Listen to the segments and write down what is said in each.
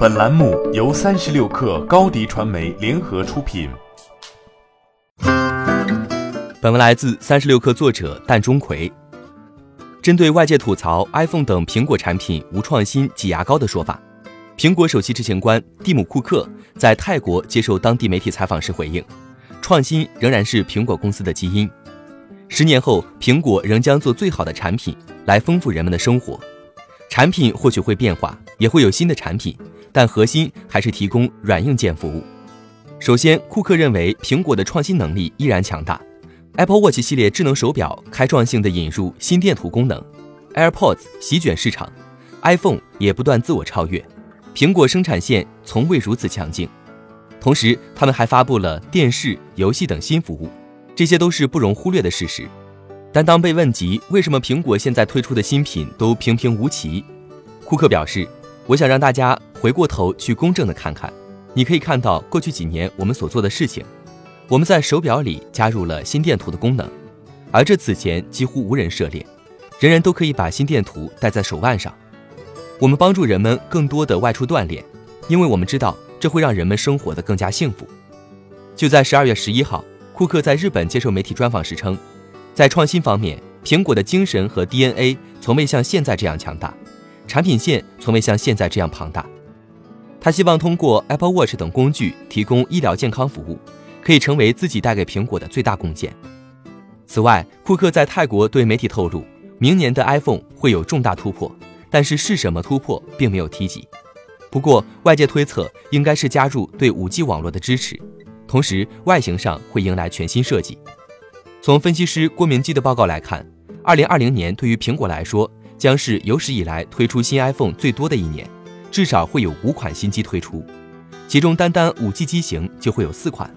本栏目由三十六氪高低传媒联合出品。本文来自三十六氪作者蛋钟馗。针对外界吐槽 iPhone 等苹果产品无创新、挤牙膏的说法，苹果首席执行官蒂姆·库克在泰国接受当地媒体采访时回应：“创新仍然是苹果公司的基因。十年后，苹果仍将做最好的产品，来丰富人们的生活。产品或许会变化，也会有新的产品。”但核心还是提供软硬件服务。首先，库克认为苹果的创新能力依然强大。Apple Watch 系列智能手表开创性的引入心电图功能，AirPods 席卷市场，iPhone 也不断自我超越。苹果生产线从未如此强劲。同时，他们还发布了电视、游戏等新服务，这些都是不容忽略的事实。但当被问及为什么苹果现在推出的新品都平平无奇，库克表示。我想让大家回过头去公正的看看，你可以看到过去几年我们所做的事情。我们在手表里加入了心电图的功能，而这此前几乎无人涉猎，人人都可以把心电图戴在手腕上。我们帮助人们更多的外出锻炼，因为我们知道这会让人们生活的更加幸福。就在十二月十一号，库克在日本接受媒体专访时称，在创新方面，苹果的精神和 DNA 从未像现在这样强大。产品线从未像现在这样庞大。他希望通过 Apple Watch 等工具提供医疗健康服务，可以成为自己带给苹果的最大贡献。此外，库克在泰国对媒体透露，明年的 iPhone 会有重大突破，但是是什么突破并没有提及。不过，外界推测应该是加入对 5G 网络的支持，同时外形上会迎来全新设计。从分析师郭明基的报告来看，2020年对于苹果来说。将是有史以来推出新 iPhone 最多的一年，至少会有五款新机推出，其中单单 5G 机型就会有四款。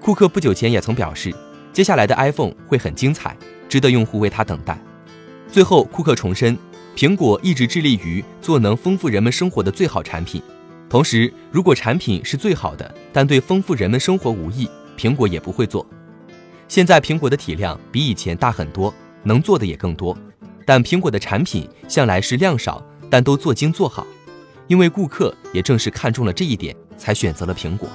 库克不久前也曾表示，接下来的 iPhone 会很精彩，值得用户为它等待。最后，库克重申，苹果一直致力于做能丰富人们生活的最好产品。同时，如果产品是最好的，但对丰富人们生活无益，苹果也不会做。现在苹果的体量比以前大很多，能做的也更多。但苹果的产品向来是量少，但都做精做好，因为顾客也正是看中了这一点，才选择了苹果。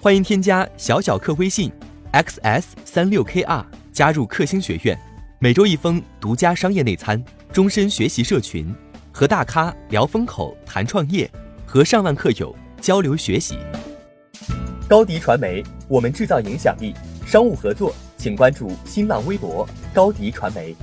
欢迎添加小小客微信 xs 三六 kr 加入克星学院，每周一封独家商业内参，终身学习社群，和大咖聊风口谈创业，和上万客友交流学习。高迪传媒，我们制造影响力，商务合作。请关注新浪微博高迪传媒。